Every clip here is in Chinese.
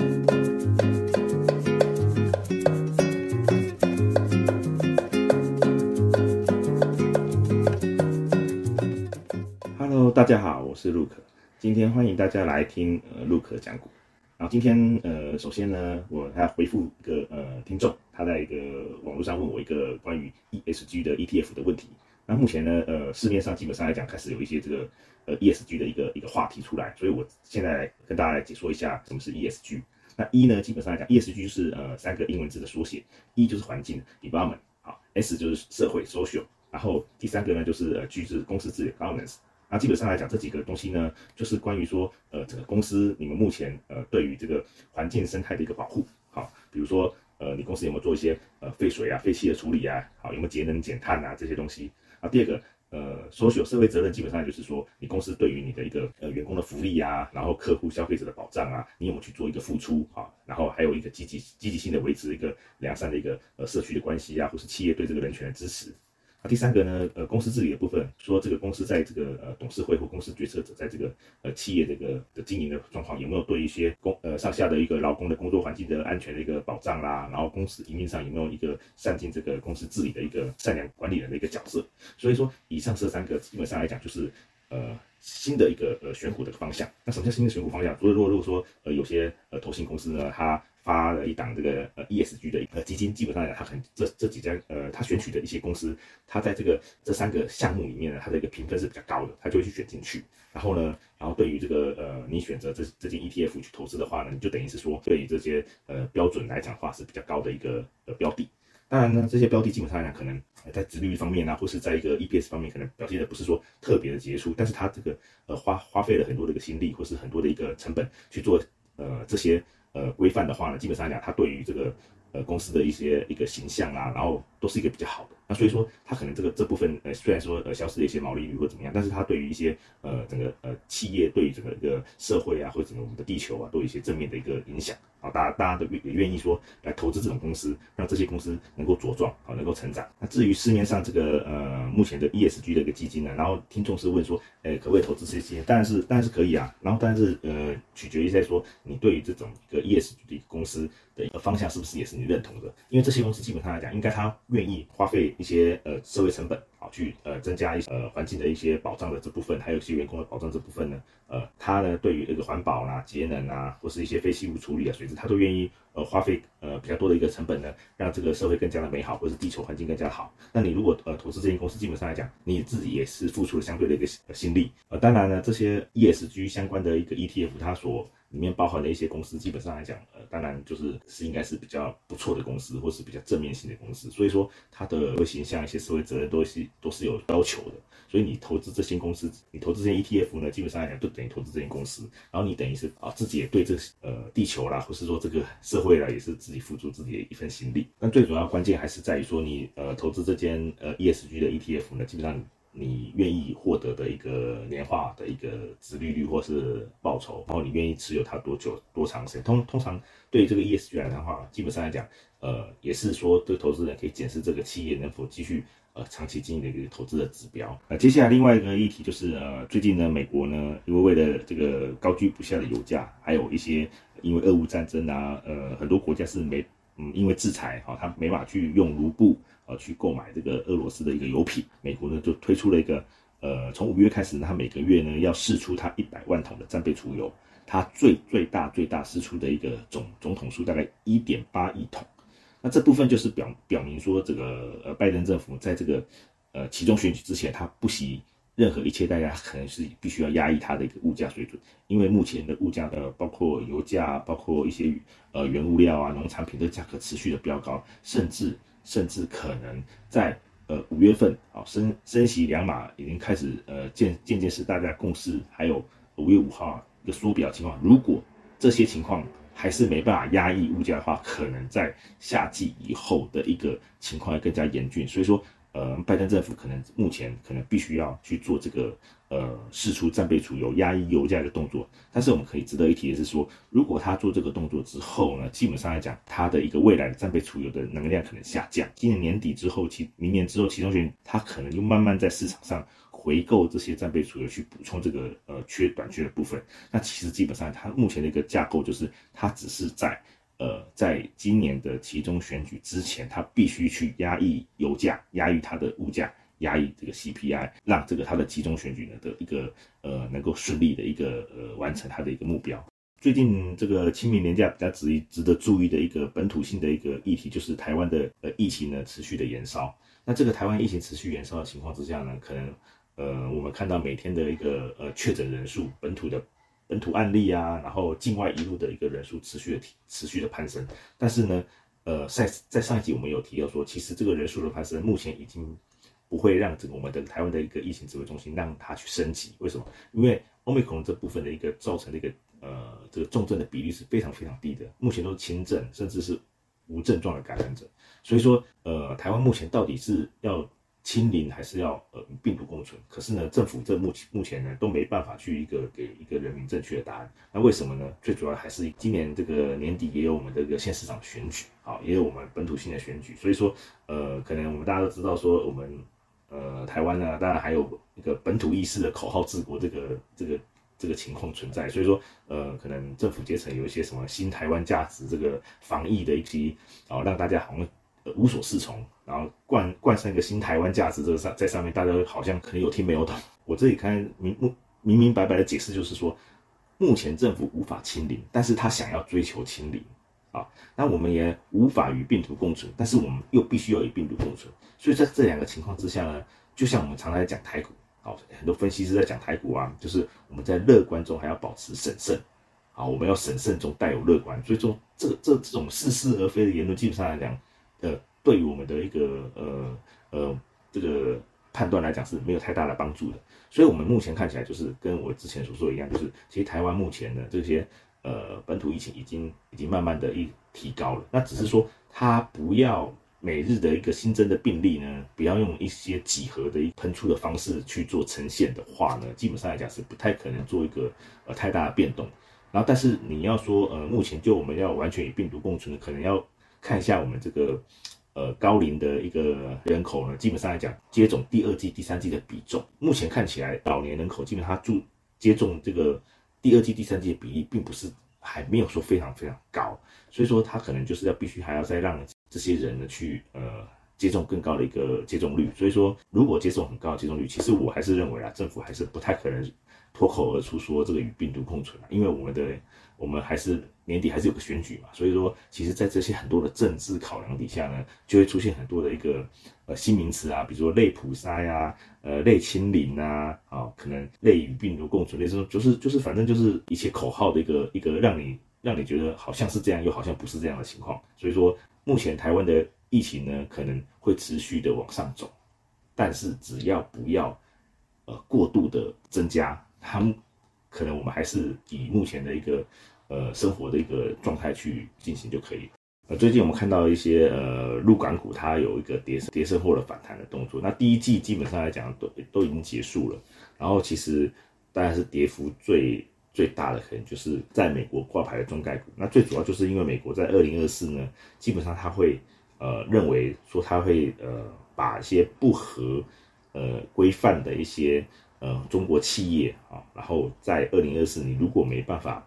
Hello，大家好，我是 Luke，今天欢迎大家来听呃 Luke 讲股。然后今天呃，首先呢，我还要回复一个呃听众，他在一个网络上问我一个关于 ESG 的 ETF 的问题。那目前呢，呃，市面上基本上来讲，开始有一些这个呃 ESG 的一个一个话题出来，所以我现在跟大家来解说一下什么是 ESG。那 E 呢，基本上来讲，ESG 是呃三个英文字的缩写，E 就是环境 （environment），好，S 就是社会 （social），然后第三个呢就是呃 G 是公司治理 （governance）。那基本上来讲，这几个东西呢，就是关于说，呃，整个公司你们目前呃对于这个环境生态的一个保护，好，比如说，呃，你公司有没有做一些呃废水啊、废气的处理啊，好，有没有节能减碳啊这些东西啊？第二个，呃，所有社会责任基本上就是说，你公司对于你的一个呃员工的福利啊，然后客户消费者的保障啊，你有没有去做一个付出啊？然后还有一个积极积极性的维持一个良善的一个呃社区的关系啊，或是企业对这个人权的支持。那第三个呢？呃，公司治理的部分，说这个公司在这个呃董事会或公司决策者在这个呃企业这个的经营的状况，有没有对一些工呃上下的一个劳工的工作环境的安全的一个保障啦？然后公司营运上有没有一个善尽这个公司治理的一个善良管理人的一个角色？所以说，以上这三个基本上来讲，就是呃新的一个呃选股的方向。那什么叫新的选股方向？如果如果说呃有些呃投信公司呢，它发了一档这个呃 ESG 的呃基金，基本上来讲，它很这这几家呃，它选取的一些公司，它在这个这三个项目里面呢，它的一个评分是比较高的，它就会去选进去。然后呢，然后对于这个呃，你选择这这件 ETF 去投资的话呢，你就等于是说，对于这些呃标准来讲的话是比较高的一个呃标的。当然呢，这些标的基本上来讲，可能在值率方面啊，或是在一个 EPS 方面，可能表现的不是说特别的杰出，但是它这个呃花花费了很多的一个心力，或是很多的一个成本去做呃这些。呃，规范的话呢，基本上来讲，它对于这个呃公司的一些一个形象啊，然后都是一个比较好的。那所以说，它可能这个这部分呃，虽然说呃消失了一些毛利率或怎么样，但是它对于一些呃整个呃企业对于整个一个社会啊，或者整个我们的地球啊，都有一些正面的一个影响。啊，大家大家都也愿意说来投资这种公司，让这些公司能够茁壮，啊能够成长。那至于市面上这个呃目前的 ESG 的一个基金呢，然后听众是问说，哎，可不可以投资这些基金？当然是当然是可以啊。然后但是呃取决于在说你对于这种一个 ESG 的一个公司的一个方向是不是也是你认同的？因为这些公司基本上来讲，应该他愿意花费一些呃社会成本。好，去呃增加一些呃环境的一些保障的这部分，还有一些员工的保障这部分呢，呃，他呢对于这个环保啦、节能啊，或是一些废弃物处理啊、水质，他都愿意呃花费呃比较多的一个成本呢，让这个社会更加的美好，或是地球环境更加好。那你如果呃投资这间公司，基本上来讲，你自己也是付出了相对的一个心力。呃，当然呢，这些 ESG 相关的一个 ETF，它所里面包含的一些公司，基本上来讲，呃，当然就是是应该是比较不错的公司，或是比较正面性的公司，所以说它的形象、一些社会责任都是都是有要求的。所以你投资这些公司，你投资这些 ETF 呢，基本上来讲就等于投资这些公司，然后你等于是啊自己也对这呃地球啦，或是说这个社会啦，也是自己付出自己的一份心力。但最主要关键还是在于说，你呃投资这间呃 ESG 的 ETF 呢，基本上。你愿意获得的一个年化的一个值利率或是报酬，然后你愿意持有它多久多长时间？通通常对这个 ESG 来讲的话，基本上来讲，呃，也是说对投资人可以检视这个企业能否继续呃长期经营的一个投资的指标。那接下来另外一个议题就是呃，最近呢，美国呢，因为为了这个高居不下的油价，还有一些因为俄乌战争啊，呃，很多国家是没嗯因为制裁哈，它没法去用卢布。呃，去购买这个俄罗斯的一个油品，美国呢就推出了一个，呃，从五月开始呢，它每个月呢要释出它一百万桶的战备储油，它最最大最大释出的一个总总桶数大概一点八亿桶，那这部分就是表表明说，这个呃拜登政府在这个呃其中选举之前，他不惜任何一切代价，可能是必须要压抑它的一个物价水准，因为目前的物价呃，包括油价，包括一些呃原物料啊，农产品的价格持续的飙高，甚至。甚至可能在呃五月份啊升升息两码已经开始呃渐渐渐是大家共识，还有五月五号一个缩表情况，如果这些情况还是没办法压抑物价的话，可能在夏季以后的一个情况会更加严峻。所以说呃，拜登政府可能目前可能必须要去做这个呃释出战备储油、压抑油价的动作。但是我们可以值得一提的是说，如果他做这个动作之后呢，基本上来讲，他的一个未来的战备储油的能量可能下降。今年年底之后，其明年之后，其中选他可能就慢慢在市场上回购这些战备储油，去补充这个呃缺短缺的部分。那其实基本上，它目前的一个架构就是，它只是在。呃，在今年的其中选举之前，他必须去压抑油价，压抑它的物价，压抑这个 CPI，让这个他的其中选举呢的一个呃能够顺利的一个呃完成他的一个目标。最近这个清明年假比较值值得注意的一个本土性的一个议题，就是台湾的呃疫情呢持续的延烧。那这个台湾疫情持续延烧的情况之下呢，可能呃我们看到每天的一个呃确诊人数，本土的。本土案例啊，然后境外一路的一个人数持续的提持续的攀升，但是呢，呃，在在上一集我们有提到说，其实这个人数的攀升目前已经不会让整个我们的台湾的一个疫情指挥中心让它去升级。为什么？因为欧美克这部分的一个造成的一个呃这个重症的比例是非常非常低的，目前都是轻症甚至是无症状的感染者。所以说，呃，台湾目前到底是要。清零还是要呃病毒共存，可是呢，政府这目前目前呢都没办法去一个给一个人民正确的答案。那为什么呢？最主要还是今年这个年底也有我们的一个县市长选举，好，也有我们本土性的选举。所以说，呃，可能我们大家都知道说，我们呃台湾呢，当然还有一个本土意识的口号治国这个这个这个情况存在。所以说，呃，可能政府阶层有一些什么新台湾价值，这个防疫的一批，啊，让大家好像。无所适从，然后冠冠上一个新台湾价值，这个上在上面，大家好像可能有听没有懂。我这里看明明明明白白的解释，就是说，目前政府无法清零，但是他想要追求清零啊。那我们也无法与病毒共存，但是我们又必须要与病毒共存。所以在这两个情况之下呢，就像我们常常在讲台股，好，很多分析师在讲台股啊，就是我们在乐观中还要保持审慎，啊，我们要审慎中带有乐观。所以说，这这这种似是而非的言论，基本上来讲。呃，对于我们的一个呃呃这个判断来讲是没有太大的帮助的，所以我们目前看起来就是跟我之前所说的一样，就是其实台湾目前的这些呃本土疫情已经已经慢慢的一提高了，那只是说它不要每日的一个新增的病例呢，不要用一些几何的一喷出的方式去做呈现的话呢，基本上来讲是不太可能做一个呃太大的变动，然后但是你要说呃目前就我们要完全与病毒共存，可能要。看一下我们这个呃高龄的一个人口呢，基本上来讲，接种第二季、第三季的比重，目前看起来老年人口基本上注接种这个第二季、第三季的比例，并不是还没有说非常非常高，所以说他可能就是要必须还要再让这些人呢去呃接种更高的一个接种率，所以说如果接种很高的接种率，其实我还是认为啊，政府还是不太可能脱口而出说这个与病毒共存，因为我们的。我们还是年底还是有个选举嘛，所以说，其实，在这些很多的政治考量底下呢，就会出现很多的一个呃新名词啊，比如说类普筛呀，呃类清零啊，啊，可能类与病毒共存，类似就是就是反正就是一些口号的一个一个让你让你觉得好像是这样，又好像不是这样的情况。所以说，目前台湾的疫情呢，可能会持续的往上走，但是只要不要呃过度的增加，他们可能我们还是以目前的一个。呃，生活的一个状态去进行就可以。呃，最近我们看到一些呃，入港股它有一个跌跌升或者反弹的动作。那第一季基本上来讲都都已经结束了。然后其实当然是跌幅最最大的可能就是在美国挂牌的中概股。那最主要就是因为美国在二零二四呢，基本上它会呃认为说它会呃把一些不合呃规范的一些呃中国企业啊，然后在二零二四你如果没办法。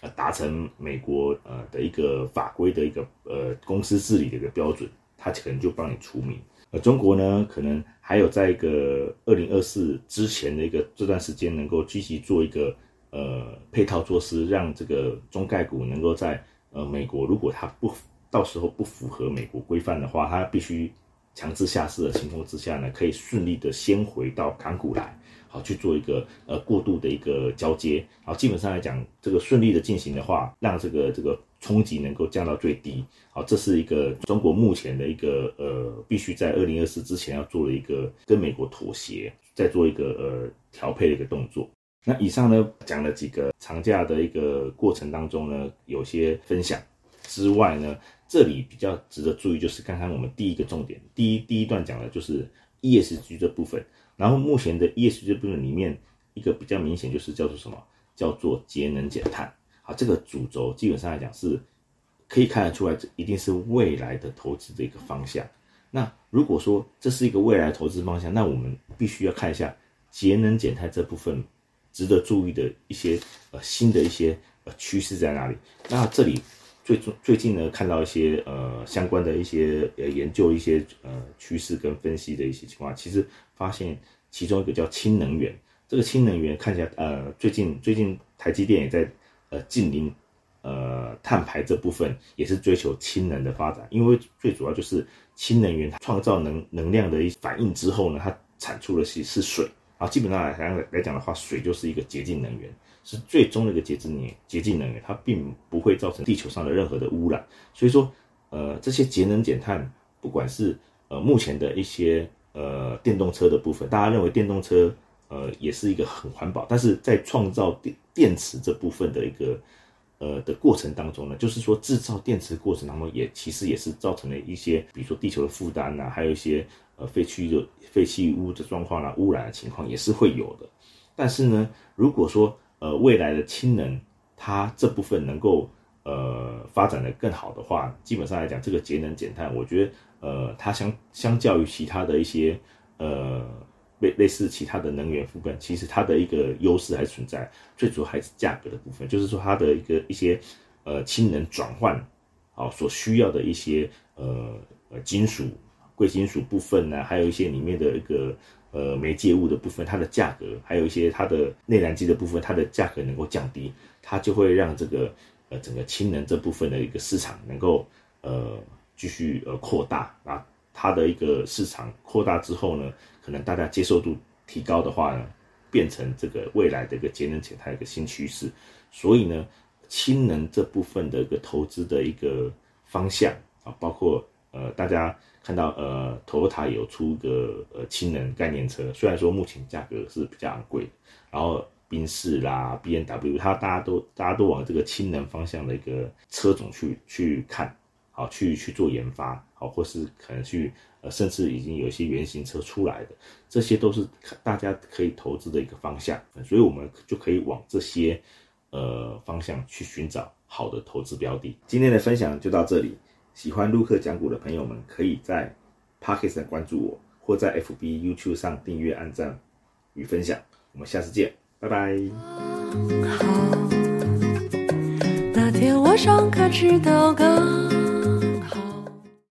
呃，达成美国呃的一个法规的一个呃公司治理的一个标准，它可能就帮你除名。呃，中国呢，可能还有在一个二零二四之前的一个这段时间，能够积极做一个呃配套措施，让这个中概股能够在呃美国，如果它不到时候不符合美国规范的话，它必须强制下市的情况之下呢，可以顺利的先回到港股来。好去做一个呃过渡的一个交接，好基本上来讲，这个顺利的进行的话，让这个这个冲击能够降到最低。好，这是一个中国目前的一个呃，必须在二零二四之前要做的一个跟美国妥协，再做一个呃调配的一个动作。那以上呢讲了几个长假的一个过程当中呢，有些分享。之外呢，这里比较值得注意就是刚刚我们第一个重点，第一第一段讲的就是 ESG 这部分。然后目前的 ESG 部分里面一个比较明显就是叫做什么？叫做节能减碳。好，这个主轴基本上来讲是可以看得出来，这一定是未来的投资的一个方向。那如果说这是一个未来投资方向，那我们必须要看一下节能减碳这部分值得注意的一些呃新的一些呃趋势在哪里。那这里最最近呢看到一些呃相关的一些呃研究一些呃趋势跟分析的一些情况，其实发现其中一个叫氢能源，这个氢能源看起来呃最近最近台积电也在呃近邻。呃，碳排这部分也是追求氢能的发展，因为最主要就是氢能源创造能能量的一反应之后呢，它产出的是是水，啊，基本上来来来讲的话，水就是一个洁净能源，是最终的一个洁净能，洁净能源它并不会造成地球上的任何的污染，所以说，呃，这些节能减碳，不管是呃目前的一些呃电动车的部分，大家认为电动车呃也是一个很环保，但是在创造电电池这部分的一个。呃的过程当中呢，就是说制造电池过程当中也其实也是造成了一些，比如说地球的负担呐，还有一些呃废气的废弃物的状况啦，污染的情况也是会有的。但是呢，如果说呃未来的氢能它这部分能够呃发展的更好的话，基本上来讲，这个节能减碳，我觉得呃它相相较于其他的一些呃。类类似其他的能源副本，其实它的一个优势还存在，最主要还是价格的部分，就是说它的一个一些呃氢能转换，好所需要的一些呃呃金属贵金属部分呢，还有一些里面的一个呃媒介物的部分，它的价格，还有一些它的内燃机的部分，它的价格能够降低，它就会让这个呃整个氢能这部分的一个市场能够呃继续呃扩大啊。它的一个市场扩大之后呢，可能大家接受度提高的话呢，变成这个未来的一个节能减碳一个新趋势。所以呢，氢能这部分的一个投资的一个方向啊，包括呃，大家看到呃，Toyota 有出个呃氢能概念车，虽然说目前价格是比较昂贵的，然后宾士啦、B N W，它大家都大家都往这个氢能方向的一个车种去去看。好，去去做研发，好，或是可能去，呃，甚至已经有一些原型车出来的，这些都是大家可以投资的一个方向，所以我们就可以往这些，呃，方向去寻找好的投资标的。今天的分享就到这里，喜欢陆克讲股的朋友们，可以在 p o c k e t 关注我，或在 FB、YouTube 上订阅、按赞与分享。我们下次见，拜拜。那天我上课迟到